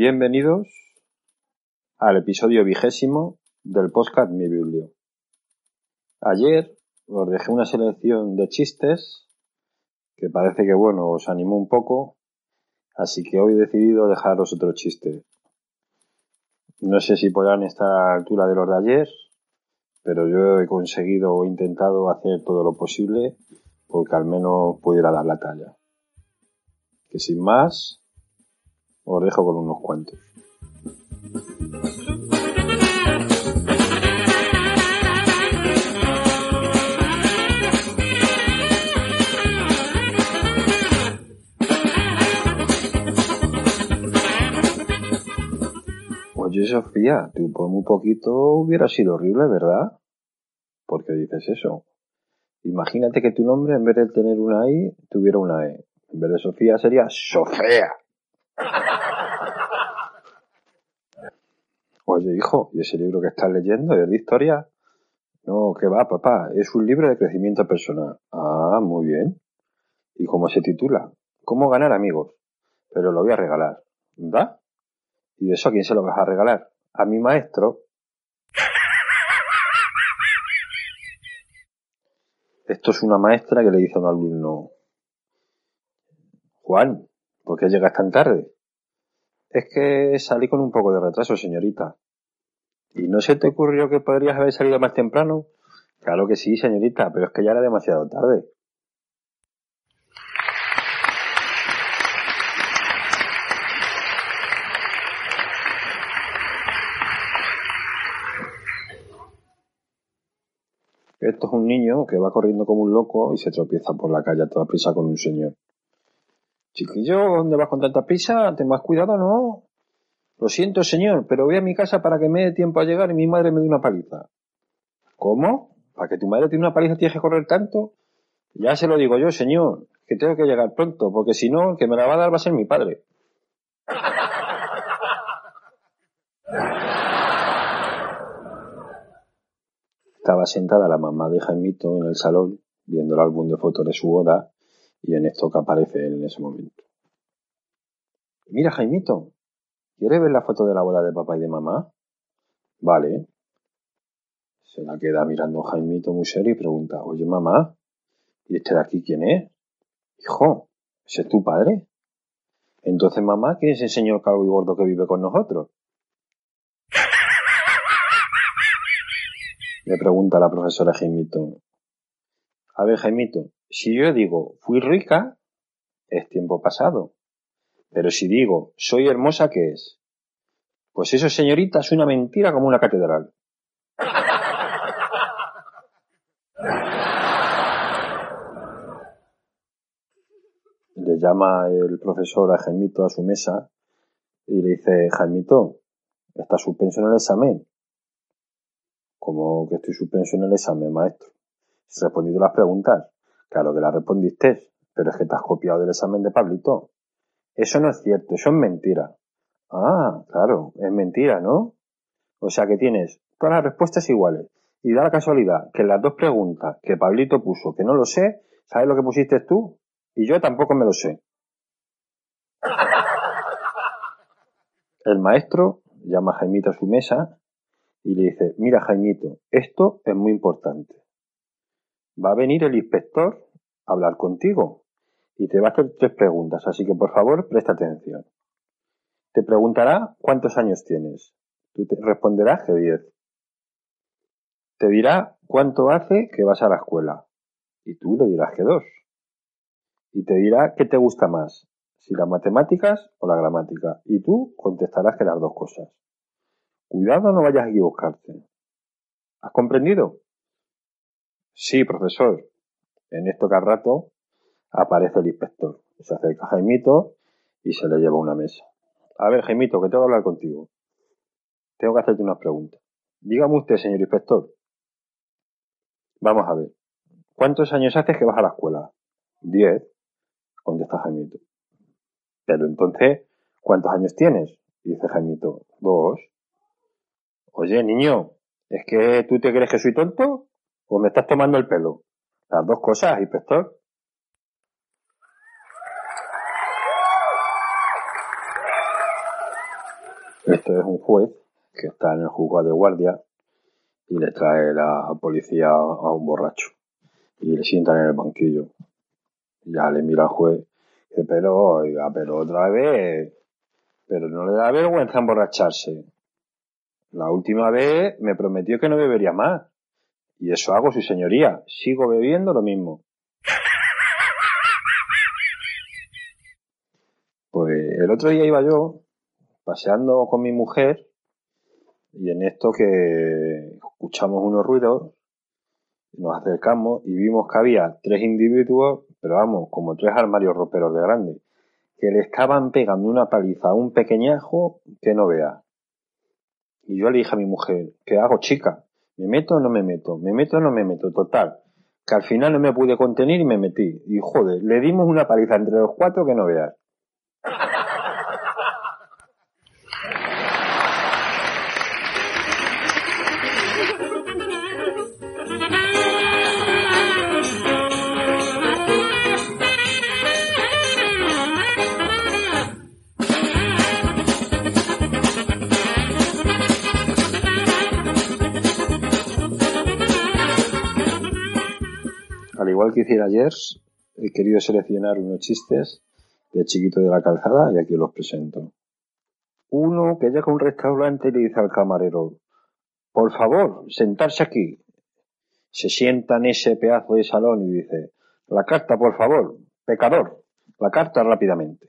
Bienvenidos al episodio vigésimo del podcast Mi Biblio. Ayer os dejé una selección de chistes que parece que bueno os animó un poco, así que hoy he decidido dejaros otro chiste. No sé si podrán estar a la altura de los de ayer, pero yo he conseguido o intentado hacer todo lo posible porque al menos pudiera dar la talla. Que sin más, os dejo con unos cuantos. Oye, Sofía, tú por muy poquito hubiera sido horrible, ¿verdad? ¿Por qué dices eso? Imagínate que tu nombre, en vez de tener una I, tuviera una E. En vez de Sofía sería Sofía. Oye, hijo, ¿y ese libro que estás leyendo es de historia? No, que va, papá, es un libro de crecimiento personal. Ah, muy bien. ¿Y cómo se titula? ¿Cómo ganar amigos? Pero lo voy a regalar. ¿Va? ¿Y eso a quién se lo vas a regalar? A mi maestro. Esto es una maestra que le dice a un alumno, Juan, ¿por qué llegas tan tarde? Es que salí con un poco de retraso, señorita. ¿Y no se te ocurrió que podrías haber salido más temprano? Claro que sí, señorita, pero es que ya era demasiado tarde. Esto es un niño que va corriendo como un loco y se tropieza por la calle a toda prisa con un señor. Chiquillo, ¿dónde vas con tanta prisa? Ten más cuidado, ¿no? Lo siento, señor, pero voy a mi casa para que me dé tiempo a llegar y mi madre me dé una paliza. ¿Cómo? ¿Para que tu madre dé una paliza tienes que correr tanto? Ya se lo digo yo, señor, que tengo que llegar pronto, porque si no, el que me la va a dar va a ser mi padre. Estaba sentada la mamá de Jaimito en el salón, viendo el álbum de fotos de su boda, y en esto que aparece él en ese momento. Mira, Jaimito, ¿quieres ver la foto de la boda de papá y de mamá? Vale. Se la queda mirando Jaimito muy serio y pregunta, oye mamá, ¿y este de aquí quién es? Hijo, ¿ese es tu padre? Entonces mamá, ¿quién es el señor calvo y gordo que vive con nosotros? Le pregunta la profesora Jaimito. A ver, Jaimito, si yo digo fui rica, es tiempo pasado. Pero si digo soy hermosa, ¿qué es? Pues eso, señorita, es una mentira como una catedral. Le llama el profesor a Jaimito a su mesa y le dice, Jaimito, ¿está suspenso en el examen? Como que estoy suspenso en el examen, maestro. ¿Has respondido las preguntas? Claro que las respondiste, pero es que te has copiado del examen de Pablito. Eso no es cierto, eso es mentira. Ah, claro, es mentira, ¿no? O sea que tienes todas las respuestas iguales. Y da la casualidad que las dos preguntas que Pablito puso, que no lo sé, ¿sabes lo que pusiste tú? Y yo tampoco me lo sé. El maestro llama a Jaimito a su mesa y le dice, mira Jaimito, esto es muy importante. Va a venir el inspector hablar contigo y te va a hacer tres preguntas, así que por favor presta atención. Te preguntará cuántos años tienes. Tú te responderás que 10. Te dirá cuánto hace que vas a la escuela y tú le dirás que 2. Y te dirá qué te gusta más, si las matemáticas o la gramática, y tú contestarás que las dos cosas. Cuidado, no vayas a equivocarte. ¿Has comprendido? Sí, profesor. En esto que al rato aparece el inspector. Se acerca a Jaimito y se le lleva una mesa. A ver, Jaimito, que tengo que hablar contigo. Tengo que hacerte unas preguntas. Dígame usted, señor inspector. Vamos a ver. ¿Cuántos años haces que vas a la escuela? Diez, contesta Jaimito. Pero entonces, ¿cuántos años tienes? Dice Jaimito. Dos. Oye, niño, ¿es que tú te crees que soy tonto? ¿O me estás tomando el pelo? Las dos cosas, inspector. Este es un juez que está en el juzgado de guardia y le trae la policía a un borracho y le sientan en el banquillo. Ya le mira al juez pero oiga, pero otra vez, pero no le da vergüenza emborracharse. La última vez me prometió que no bebería más. Y eso hago, su señoría. Sigo bebiendo lo mismo. Pues el otro día iba yo paseando con mi mujer y en esto que escuchamos unos ruidos, nos acercamos y vimos que había tres individuos, pero vamos, como tres armarios roperos de grande, que le estaban pegando una paliza a un pequeñajo que no vea. Y yo le dije a mi mujer, ¿qué hago, chica? ¿Me meto o no me meto? ¿Me meto o no me meto? Total. Que al final no me pude contener y me metí. Y joder, le dimos una paliza entre los cuatro que no veas. Al igual que hiciera ayer, he querido seleccionar unos chistes de chiquito de la calzada y aquí los presento. Uno que llega a un restaurante y le dice al camarero, por favor, sentarse aquí. Se sienta en ese pedazo de salón y dice, la carta, por favor, pecador, la carta rápidamente.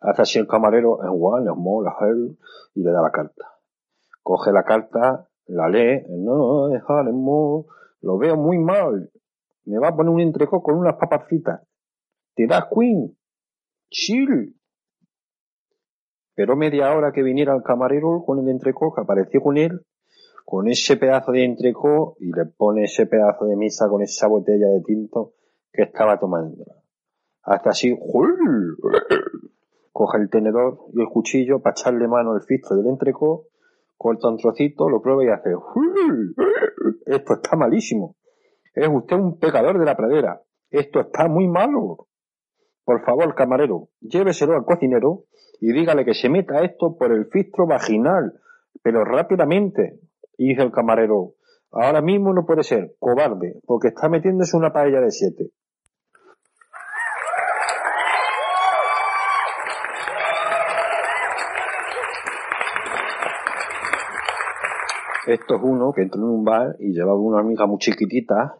Hace así el camarero, en one, en more, en y le da la carta. Coge la carta, la lee, no, en more, lo veo muy mal. Me va a poner un entrecó con unas papas fritas. ¿Te das Queen? Chill. Pero media hora que viniera el camarero con el entrecó, que apareció con él, con ese pedazo de entrecó y le pone ese pedazo de misa con esa botella de tinto que estaba tomando. Hasta así, coge el tenedor y el cuchillo para echarle mano al filtro del entrecó, corta un trocito, lo prueba y hace, esto está malísimo. Es usted un pecador de la pradera. Esto está muy malo. Por favor, camarero, lléveselo al cocinero y dígale que se meta esto por el filtro vaginal, pero rápidamente. Y dice el camarero, ahora mismo no puede ser, cobarde, porque está metiéndose una paella de siete. Esto es uno que entró en un bar y llevaba una amiga muy chiquitita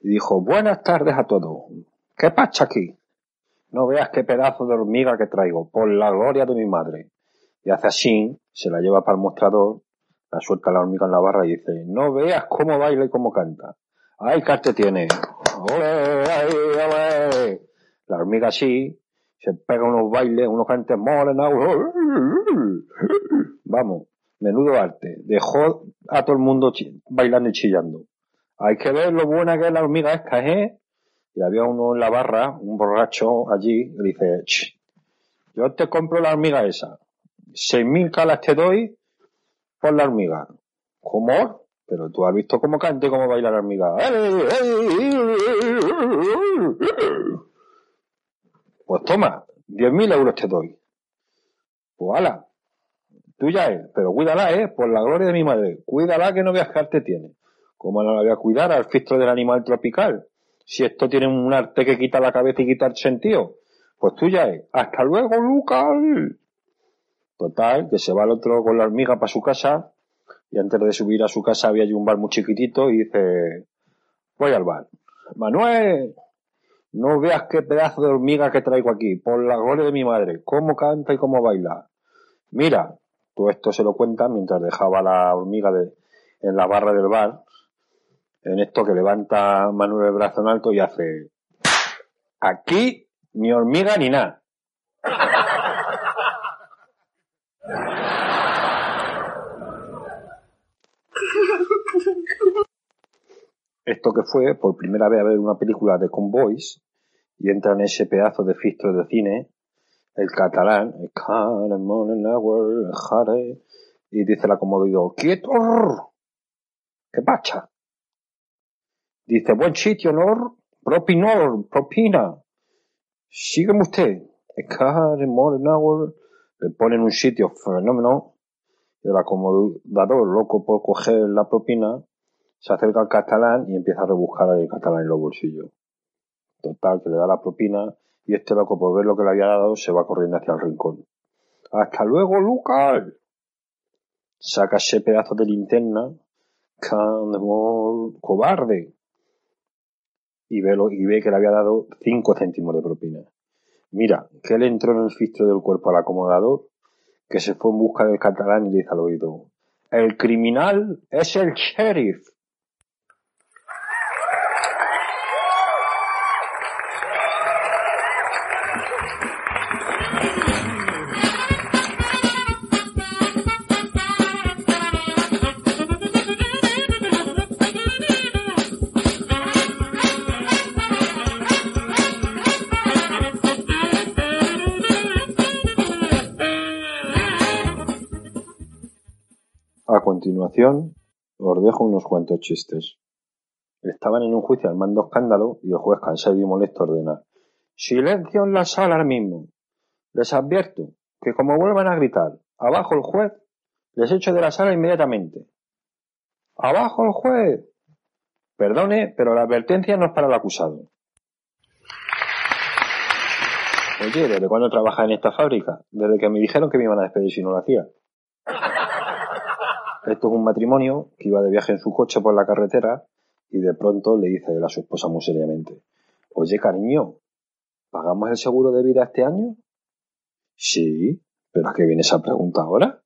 y dijo, buenas tardes a todos. ¿Qué pasa aquí? No veas qué pedazo de hormiga que traigo, por la gloria de mi madre. Y hace así, se la lleva para el mostrador, la suelta la hormiga en la barra y dice, no veas cómo baila y cómo canta. ¡Ay, tiene! ¡Ole, ay, ole! La hormiga así, se pega unos bailes, unos cantes morenos. Vamos, menudo arte. Dejó a todo el mundo bailando y chillando. Hay que ver lo buena que es la hormiga esta, ¿eh? Y había uno en la barra, un borracho allí, y dice, Ch, yo te compro la hormiga esa. Seis mil calas te doy por la hormiga. ¿Cómo? Pero tú has visto cómo canta y cómo baila la hormiga. Pues toma, diez mil euros te doy. Pues ala, tuya es, pero cuídala, eh, por la gloria de mi madre. Cuídala que no veas que tiene. ¿Cómo no la voy a cuidar al filtro del animal tropical? Si esto tiene un arte que quita la cabeza y quita el sentido. Pues tuya es. Hasta luego, Lucas. Total, que se va el otro con la hormiga para su casa y antes de subir a su casa había allí un bar muy chiquitito y dice, voy al bar. Manuel, no veas qué pedazo de hormiga que traigo aquí, por la gloria de mi madre, cómo canta y cómo baila. Mira, Todo esto se lo cuenta mientras dejaba la hormiga de, en la barra del bar, en esto que levanta Manuel el brazo en alto y hace, aquí ni hormiga ni nada. Esto que fue por primera vez a ver una película de convoys y entra en ese pedazo de filtro de cine el catalán, y dice el acomodador, quieto, ¿qué pacha? Dice, buen sitio, ¿no? Propinor, propina. Sígueme usted. Le ponen un sitio fenómeno. El acomodador, loco por coger la propina, se acerca al catalán y empieza a rebuscar al catalán en los bolsillos. Total, que le da la propina y este loco, por ver lo que le había dado, se va corriendo hacia el rincón. ¡Hasta luego, Lucas! Saca ese pedazo de linterna, cobarde, y ve, y ve que le había dado cinco céntimos de propina. Mira, que le entró en el filtro del cuerpo al acomodador, que se fue en busca del catalán y le dice al oído, el criminal es el sheriff. Continuación, os dejo unos cuantos chistes. Estaban en un juicio armando escándalo y el juez cansado y molesto ordena Silencio en la sala ahora mismo. Les advierto que como vuelvan a gritar abajo el juez, les echo de la sala inmediatamente. ¡Abajo el juez! Perdone, pero la advertencia no es para el acusado. Oye, ¿desde cuándo trabajas en esta fábrica? Desde que me dijeron que me iban a despedir si no lo hacía. Esto es un matrimonio que iba de viaje en su coche por la carretera y de pronto le dice a su esposa muy seriamente, oye cariño, ¿pagamos el seguro de vida este año? Sí, pero ¿a qué viene esa pregunta ahora?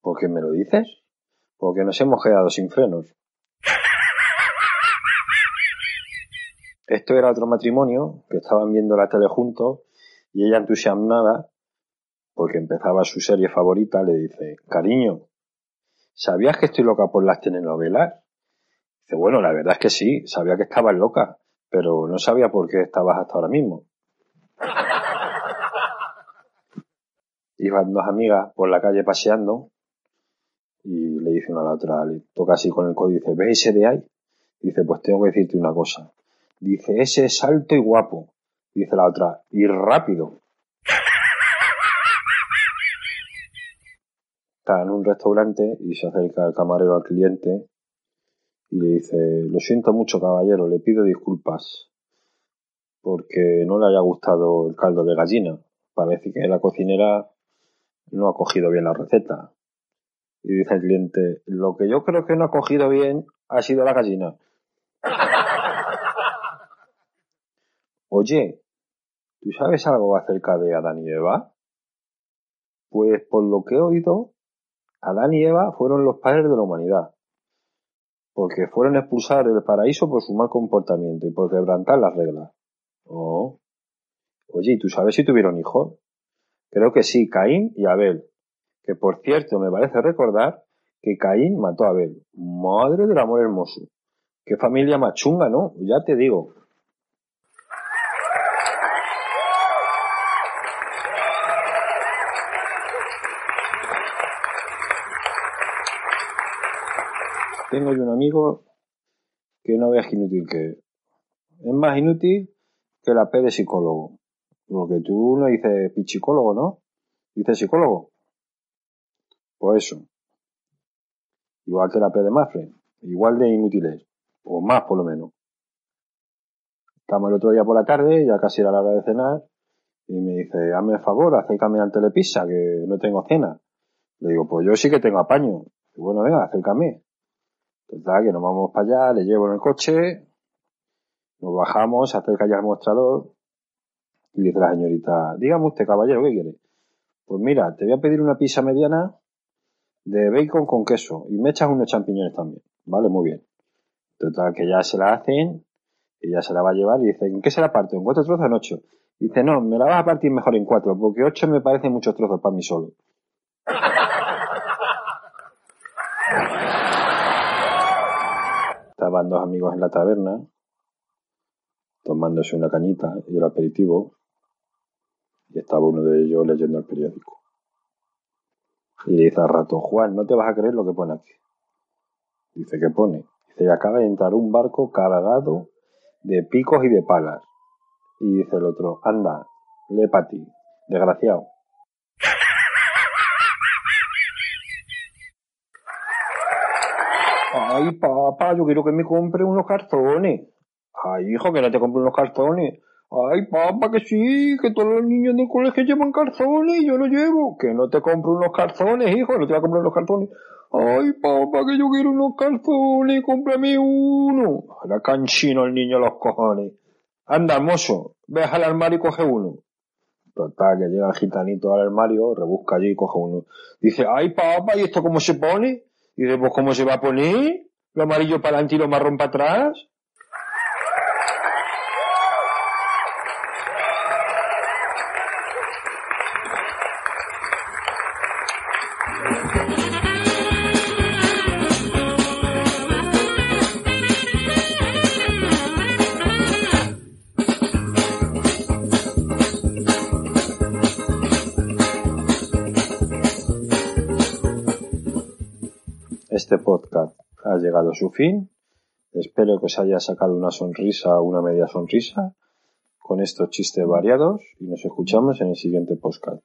¿Por qué me lo dices? Porque nos hemos quedado sin frenos. Esto era otro matrimonio que estaban viendo la tele juntos y ella entusiasmada, porque empezaba su serie favorita, le dice, cariño, ¿sabías que estoy loca por las telenovelas? Dice, bueno, la verdad es que sí, sabía que estabas loca, pero no sabía por qué estabas hasta ahora mismo. Iban dos amigas por la calle paseando y le dice una a la otra, le toca así con el codo y dice, ¿ves ese de ahí? Dice, pues tengo que decirte una cosa. Dice, ese es alto y guapo. Dice la otra, y rápido. Está en un restaurante y se acerca el camarero al cliente y le dice, lo siento mucho caballero, le pido disculpas porque no le haya gustado el caldo de gallina. Parece que la cocinera no ha cogido bien la receta. Y dice el cliente, lo que yo creo que no ha cogido bien ha sido la gallina. Oye, ¿tú sabes algo acerca de Adán y Eva? Pues por lo que he oído, Adán y Eva fueron los padres de la humanidad, porque fueron expulsados del paraíso por su mal comportamiento y por quebrantar las reglas. Oh. Oye, ¿y tú sabes si tuvieron hijos? Creo que sí, Caín y Abel. Que por cierto, me parece recordar que Caín mató a Abel. Madre del amor hermoso. Qué familia más chunga, ¿no? Ya te digo. Tengo yo un amigo que no veas inútil que es. Más inútil que la P de psicólogo. Porque tú no dices pichicólogo, ¿no? Dices psicólogo. Pues eso. Igual que la P de Mafre. Igual de inútiles. O más, por lo menos. Estamos el otro día por la tarde, ya casi era la hora de cenar, y me dice, hazme el favor, acércame al telepizza, que no tengo cena. Le digo, pues yo sí que tengo apaño. Y bueno, venga, acércame. Total, que nos vamos para allá, le llevo en el coche, nos bajamos, se acerca ya al mostrador y dice la señorita, dígame usted, caballero, ¿qué quiere? Pues mira, te voy a pedir una pizza mediana de bacon con queso y me echas unos champiñones también. Vale, muy bien. Total, que ya se la hacen y ya se la va a llevar y dice, ¿en qué se la parto? ¿En cuatro trozos o en ocho? Dice, no, me la vas a partir mejor en cuatro, porque ocho me parecen muchos trozos para mí solo. Estaban dos amigos en la taberna, tomándose una cañita y el aperitivo, y estaba uno de ellos leyendo el periódico. Y le dice al rato, Juan, no te vas a creer lo que pone aquí. Dice, ¿qué pone? Dice, acaba de entrar un barco cargado de picos y de palas. Y dice el otro, anda, lee para desgraciado. Ay, papá, yo quiero que me compre unos cartones. Ay, hijo, que no te compre unos cartones. Ay, papá, que sí, que todos los niños del colegio llevan calzones y yo lo llevo. Que no te compro unos calzones, hijo, no te voy a comprar unos calzones. Ay, papá, que yo quiero unos calzones, cómprame uno. Ahora canchino el niño los cojones. Anda, mozo, ve al armario y coge uno. Total, que llega el gitanito al armario, rebusca allí y coge uno. Dice, ay, papá, ¿y esto cómo se pone? Y dice, pues, ¿cómo se va a poner? ¿Lo amarillo para adelante y lo marrón para atrás? Este podcast ha llegado a su fin. Espero que os haya sacado una sonrisa o una media sonrisa con estos chistes variados y nos escuchamos en el siguiente podcast.